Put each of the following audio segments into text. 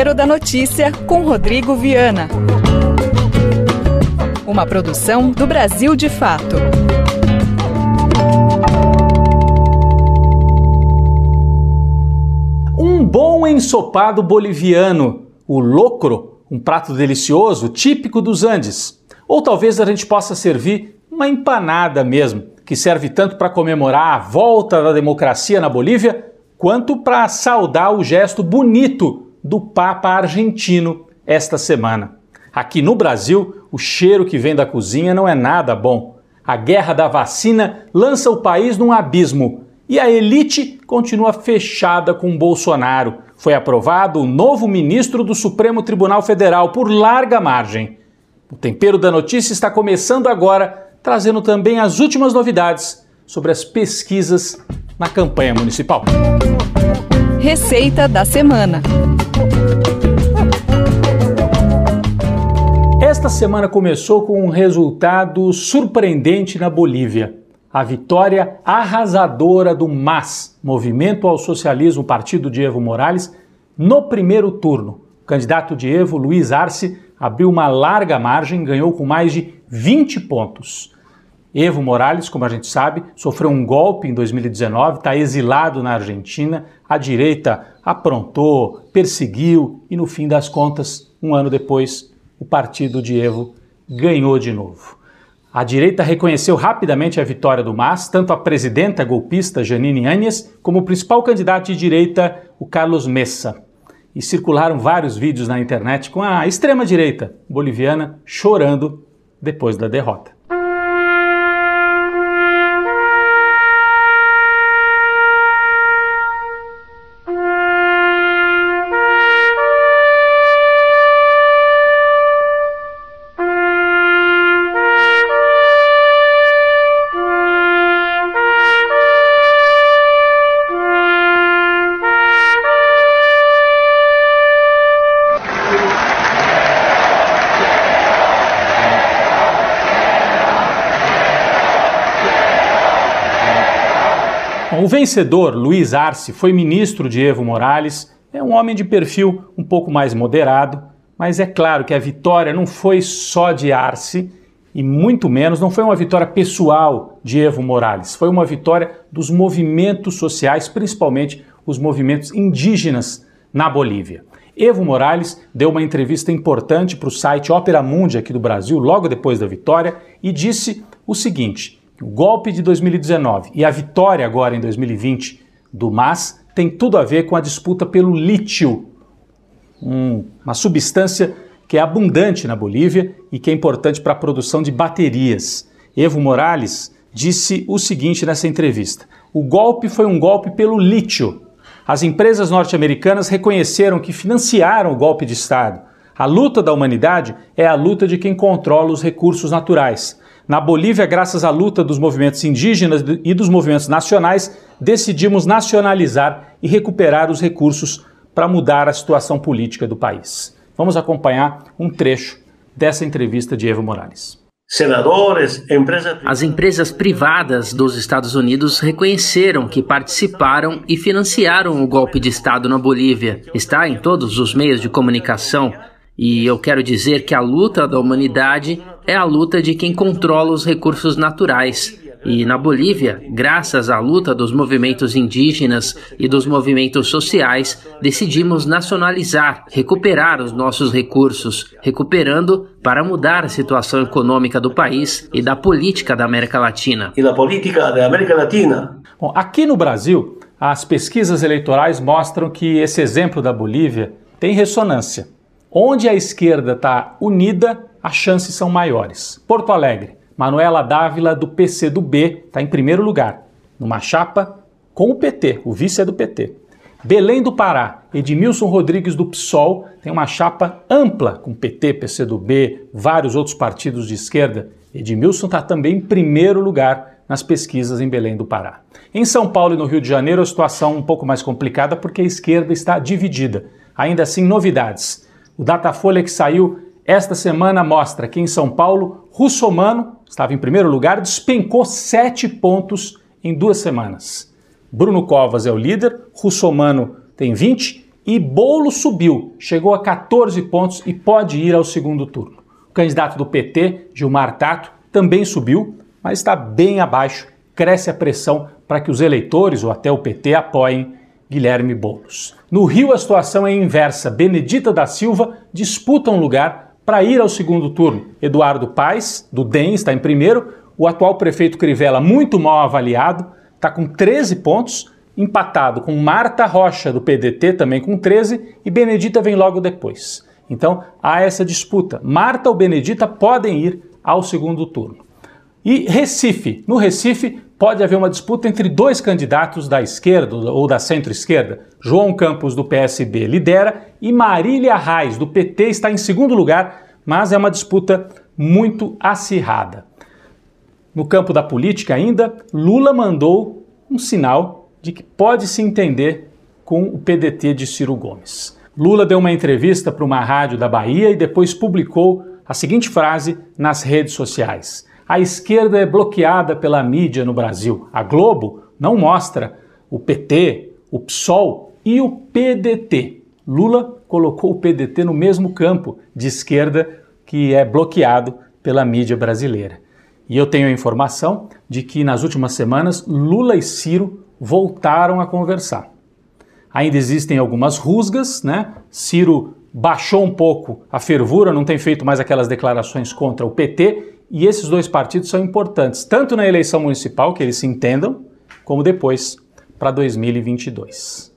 Tempero da Notícia com Rodrigo Viana. Uma produção do Brasil de Fato. Um bom ensopado boliviano, o locro, um prato delicioso, típico dos Andes. Ou talvez a gente possa servir uma empanada mesmo, que serve tanto para comemorar a volta da democracia na Bolívia, quanto para saudar o gesto bonito do Papa argentino esta semana. Aqui no Brasil, o cheiro que vem da cozinha não é nada bom. A guerra da vacina lança o país num abismo e a elite continua fechada com Bolsonaro. Foi aprovado o novo ministro do Supremo Tribunal Federal por larga margem. O Tempero da Notícia está começando agora, trazendo também as últimas novidades sobre as pesquisas na campanha municipal. Receita da semana. Esta semana começou com um resultado surpreendente na Bolívia. A vitória arrasadora do MAS, Movimento ao Socialismo Partido de Evo Morales, no primeiro turno. O candidato de Evo, Luiz Arce, abriu uma larga margem, ganhou com mais de 20 pontos. Evo Morales, como a gente sabe, sofreu um golpe em 2019, está exilado na Argentina. A direita aprontou, perseguiu e, no fim das contas, um ano depois, o partido de Evo ganhou de novo. A direita reconheceu rapidamente a vitória do MAS, tanto a presidenta golpista Janine Áñez, como o principal candidato de direita, o Carlos Messa. E circularam vários vídeos na internet com a extrema-direita boliviana chorando depois da derrota. O vencedor, Luiz Arce, foi ministro de Evo Morales, é um homem de perfil um pouco mais moderado, mas é claro que a vitória não foi só de Arce e muito menos não foi uma vitória pessoal de Evo Morales, foi uma vitória dos movimentos sociais, principalmente os movimentos indígenas na Bolívia. Evo Morales deu uma entrevista importante para o site Opera Mundi aqui do Brasil, logo depois da vitória, e disse o seguinte: o golpe de 2019 e a vitória agora em 2020 do MAS tem tudo a ver com a disputa pelo lítio, um, uma substância que é abundante na Bolívia e que é importante para a produção de baterias. Evo Morales disse o seguinte nessa entrevista: o golpe foi um golpe pelo lítio. As empresas norte-americanas reconheceram que financiaram o golpe de Estado. A luta da humanidade é a luta de quem controla os recursos naturais. Na Bolívia, graças à luta dos movimentos indígenas e dos movimentos nacionais, decidimos nacionalizar e recuperar os recursos para mudar a situação política do país. Vamos acompanhar um trecho dessa entrevista de Evo Morales. Senadores, empresas... As empresas privadas dos Estados Unidos reconheceram que participaram e financiaram o golpe de Estado na Bolívia. Está em todos os meios de comunicação. E eu quero dizer que a luta da humanidade é a luta de quem controla os recursos naturais. E na Bolívia, graças à luta dos movimentos indígenas e dos movimentos sociais, decidimos nacionalizar, recuperar os nossos recursos, recuperando para mudar a situação econômica do país e da política da América Latina. E da política da América Latina. Bom, aqui no Brasil, as pesquisas eleitorais mostram que esse exemplo da Bolívia tem ressonância. Onde a esquerda está unida, as chances são maiores. Porto Alegre, Manuela Dávila do PCdoB está em primeiro lugar, numa chapa com o PT, o vice é do PT. Belém do Pará, Edmilson Rodrigues do PSOL tem uma chapa ampla com PT, PCdoB, vários outros partidos de esquerda. Edmilson está também em primeiro lugar nas pesquisas em Belém do Pará. Em São Paulo e no Rio de Janeiro, a situação é um pouco mais complicada porque a esquerda está dividida. Ainda assim, novidades. O Datafolha que saiu esta semana mostra que em São Paulo, Russomano estava em primeiro lugar, despencou sete pontos em duas semanas. Bruno Covas é o líder, Russomano tem 20 e Bolo subiu, chegou a 14 pontos e pode ir ao segundo turno. O candidato do PT, Gilmar Tato, também subiu, mas está bem abaixo. Cresce a pressão para que os eleitores ou até o PT apoiem Guilherme Boulos. No Rio, a situação é inversa. Benedita da Silva disputa um lugar para ir ao segundo turno. Eduardo Paes, do DEM, está em primeiro. O atual prefeito Crivella, muito mal avaliado, está com 13 pontos, empatado com Marta Rocha, do PDT, também com 13, e Benedita vem logo depois. Então há essa disputa. Marta ou Benedita podem ir ao segundo turno. E Recife. No Recife, pode haver uma disputa entre dois candidatos da esquerda ou da centro-esquerda. João Campos, do PSB, lidera e Marília Reis, do PT, está em segundo lugar, mas é uma disputa muito acirrada. No campo da política, ainda, Lula mandou um sinal de que pode se entender com o PDT de Ciro Gomes. Lula deu uma entrevista para uma rádio da Bahia e depois publicou a seguinte frase nas redes sociais a esquerda é bloqueada pela mídia no Brasil. A Globo não mostra o PT, o PSOL e o PDT. Lula colocou o PDT no mesmo campo de esquerda que é bloqueado pela mídia brasileira. E eu tenho a informação de que nas últimas semanas Lula e Ciro voltaram a conversar. Ainda existem algumas rusgas, né? Ciro baixou um pouco a fervura, não tem feito mais aquelas declarações contra o PT e esses dois partidos são importantes, tanto na eleição municipal, que eles se entendam, como depois para 2022.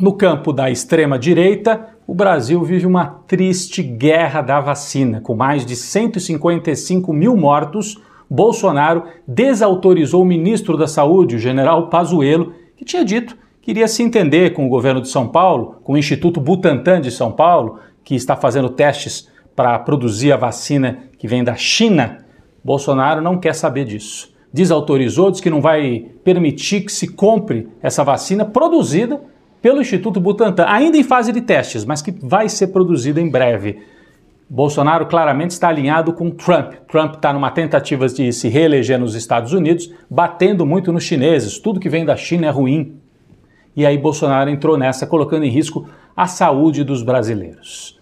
No campo da extrema-direita, o Brasil vive uma triste guerra da vacina. Com mais de 155 mil mortos, Bolsonaro desautorizou o ministro da Saúde, o general Pazuello, que tinha dito que iria se entender com o governo de São Paulo, com o Instituto Butantan de São Paulo, que está fazendo testes para produzir a vacina que vem da China, Bolsonaro não quer saber disso. Desautorizou, diz que não vai permitir que se compre essa vacina produzida pelo Instituto Butantan, ainda em fase de testes, mas que vai ser produzida em breve. Bolsonaro claramente está alinhado com Trump. Trump está numa tentativa de se reeleger nos Estados Unidos, batendo muito nos chineses. Tudo que vem da China é ruim. E aí Bolsonaro entrou nessa, colocando em risco a saúde dos brasileiros.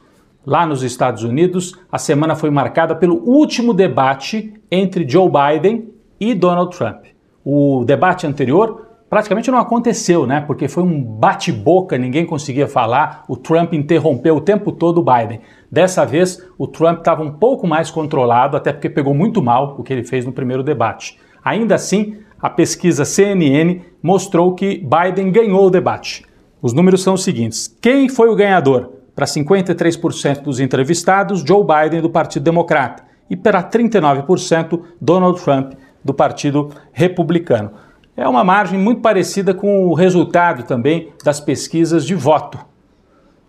Lá nos Estados Unidos, a semana foi marcada pelo último debate entre Joe Biden e Donald Trump. O debate anterior praticamente não aconteceu, né? Porque foi um bate-boca, ninguém conseguia falar, o Trump interrompeu o tempo todo o Biden. Dessa vez, o Trump estava um pouco mais controlado, até porque pegou muito mal o que ele fez no primeiro debate. Ainda assim, a pesquisa CNN mostrou que Biden ganhou o debate. Os números são os seguintes: quem foi o ganhador? Para 53% dos entrevistados, Joe Biden do Partido Democrata e para 39% Donald Trump do Partido Republicano. É uma margem muito parecida com o resultado também das pesquisas de voto.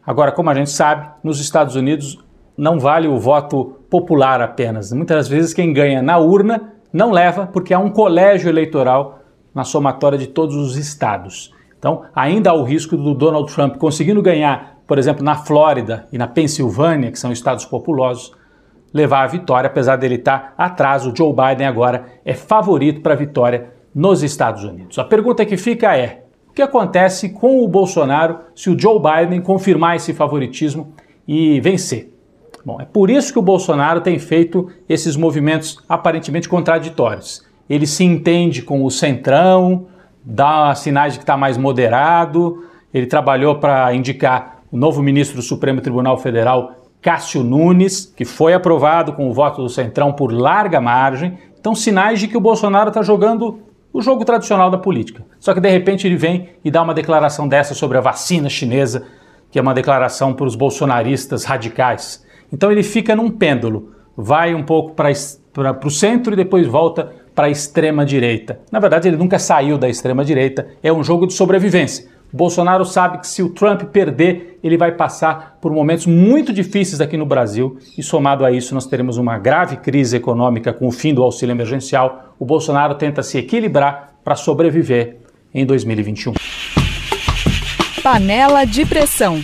Agora, como a gente sabe, nos Estados Unidos não vale o voto popular apenas. Muitas vezes quem ganha na urna não leva porque há um colégio eleitoral na somatória de todos os estados. Então, ainda há o risco do Donald Trump conseguindo ganhar por exemplo, na Flórida e na Pensilvânia, que são estados populosos, levar a vitória, apesar dele estar atrás. O Joe Biden agora é favorito para a vitória nos Estados Unidos. A pergunta que fica é: o que acontece com o Bolsonaro se o Joe Biden confirmar esse favoritismo e vencer? Bom, é por isso que o Bolsonaro tem feito esses movimentos aparentemente contraditórios. Ele se entende com o centrão, dá sinais de que está mais moderado, ele trabalhou para indicar o novo ministro do Supremo Tribunal Federal, Cássio Nunes, que foi aprovado com o voto do Centrão por larga margem. Então, sinais de que o Bolsonaro está jogando o jogo tradicional da política. Só que de repente ele vem e dá uma declaração dessa sobre a vacina chinesa, que é uma declaração para os bolsonaristas radicais. Então ele fica num pêndulo, vai um pouco para o centro e depois volta para a extrema direita. Na verdade, ele nunca saiu da extrema direita, é um jogo de sobrevivência. Bolsonaro sabe que se o Trump perder, ele vai passar por momentos muito difíceis aqui no Brasil e somado a isso nós teremos uma grave crise econômica com o fim do auxílio emergencial. O Bolsonaro tenta se equilibrar para sobreviver em 2021. Panela de pressão.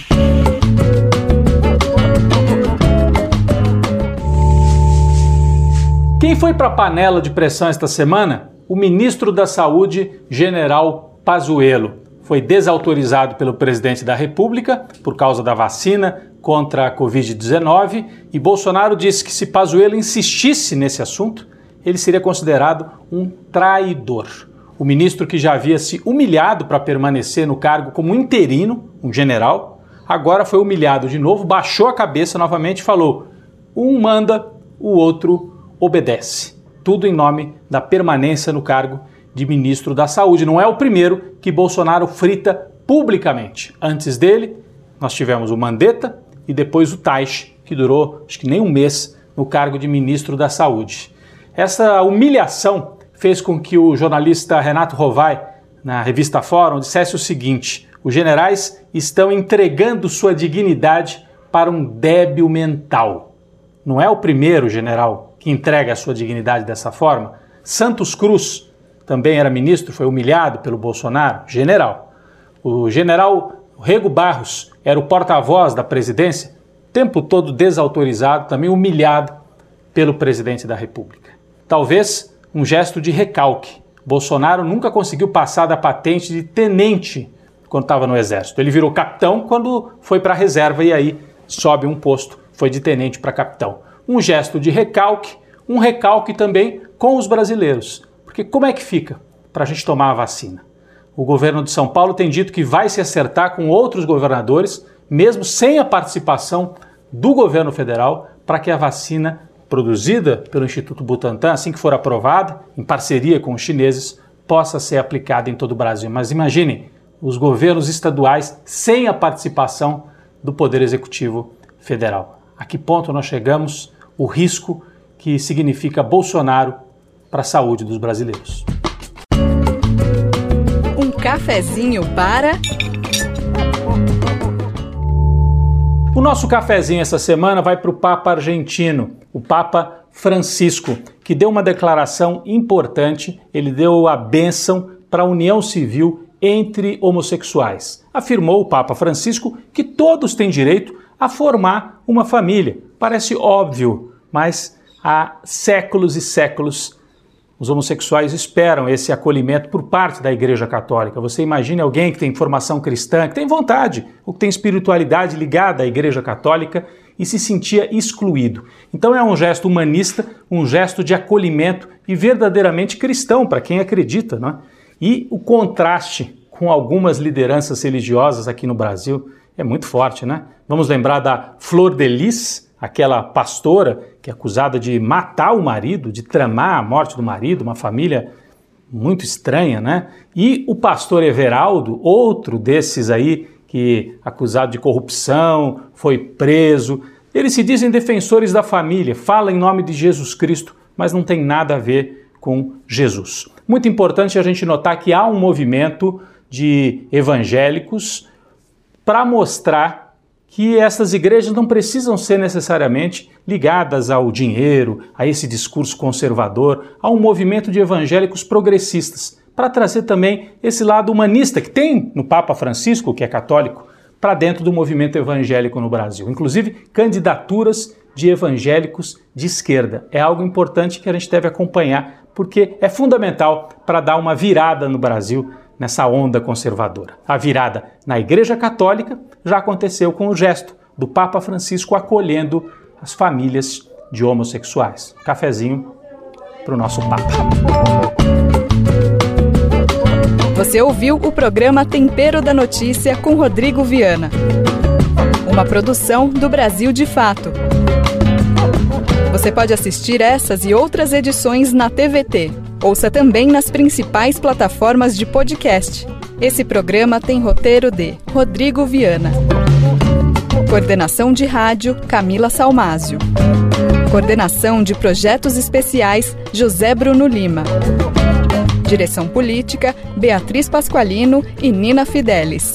Quem foi para a panela de pressão esta semana? O ministro da Saúde, General Pazuello foi desautorizado pelo presidente da República por causa da vacina contra a Covid-19 e Bolsonaro disse que se Pazuello insistisse nesse assunto, ele seria considerado um traidor. O ministro que já havia se humilhado para permanecer no cargo como interino, um general, agora foi humilhado de novo, baixou a cabeça novamente e falou: um manda, o outro obedece. Tudo em nome da permanência no cargo de ministro da Saúde. Não é o primeiro que Bolsonaro frita publicamente. Antes dele, nós tivemos o Mandetta e depois o Taish, que durou acho que nem um mês no cargo de ministro da Saúde. Essa humilhação fez com que o jornalista Renato Rovai, na revista Fórum, dissesse o seguinte: os generais estão entregando sua dignidade para um débil mental. Não é o primeiro general que entrega a sua dignidade dessa forma. Santos Cruz, também era ministro, foi humilhado pelo Bolsonaro, general. O general Rego Barros era o porta-voz da presidência, tempo todo desautorizado, também humilhado pelo presidente da República. Talvez um gesto de recalque. Bolsonaro nunca conseguiu passar da patente de tenente quando estava no exército. Ele virou capitão quando foi para a reserva e aí sobe um posto, foi de tenente para capitão. Um gesto de recalque, um recalque também com os brasileiros. Porque como é que fica para a gente tomar a vacina? O governo de São Paulo tem dito que vai se acertar com outros governadores, mesmo sem a participação do governo federal, para que a vacina produzida pelo Instituto Butantan, assim que for aprovada, em parceria com os chineses, possa ser aplicada em todo o Brasil. Mas imaginem os governos estaduais sem a participação do Poder Executivo Federal. A que ponto nós chegamos? O risco que significa Bolsonaro para a saúde dos brasileiros. Um cafezinho para. O nosso cafezinho essa semana vai para o Papa argentino, o Papa Francisco, que deu uma declaração importante. Ele deu a bênção para a união civil entre homossexuais. Afirmou o Papa Francisco que todos têm direito a formar uma família. Parece óbvio, mas há séculos e séculos os homossexuais esperam esse acolhimento por parte da Igreja Católica. Você imagine alguém que tem formação cristã, que tem vontade, ou que tem espiritualidade ligada à Igreja Católica e se sentia excluído. Então é um gesto humanista, um gesto de acolhimento e verdadeiramente cristão para quem acredita. Não é? E o contraste com algumas lideranças religiosas aqui no Brasil é muito forte, né? Vamos lembrar da Flor de Lis, aquela pastora que é acusada de matar o marido, de tramar a morte do marido, uma família muito estranha, né? E o pastor Everaldo, outro desses aí que acusado de corrupção, foi preso. Eles se dizem defensores da família, fala em nome de Jesus Cristo, mas não tem nada a ver com Jesus. Muito importante a gente notar que há um movimento de evangélicos para mostrar que essas igrejas não precisam ser necessariamente ligadas ao dinheiro, a esse discurso conservador, a um movimento de evangélicos progressistas, para trazer também esse lado humanista que tem no Papa Francisco, que é católico, para dentro do movimento evangélico no Brasil. Inclusive, candidaturas de evangélicos de esquerda. É algo importante que a gente deve acompanhar, porque é fundamental para dar uma virada no Brasil nessa onda conservadora. A virada na Igreja Católica já aconteceu com o gesto do Papa Francisco acolhendo as famílias de homossexuais. Cafezinho para o nosso Papa. Você ouviu o programa Tempero da Notícia com Rodrigo Viana. Uma produção do Brasil de Fato. Você pode assistir essas e outras edições na TVT. Ouça também nas principais plataformas de podcast. Esse programa tem roteiro de Rodrigo Viana. Coordenação de rádio Camila Salmásio. Coordenação de projetos especiais José Bruno Lima. Direção política Beatriz Pasqualino e Nina Fidelis.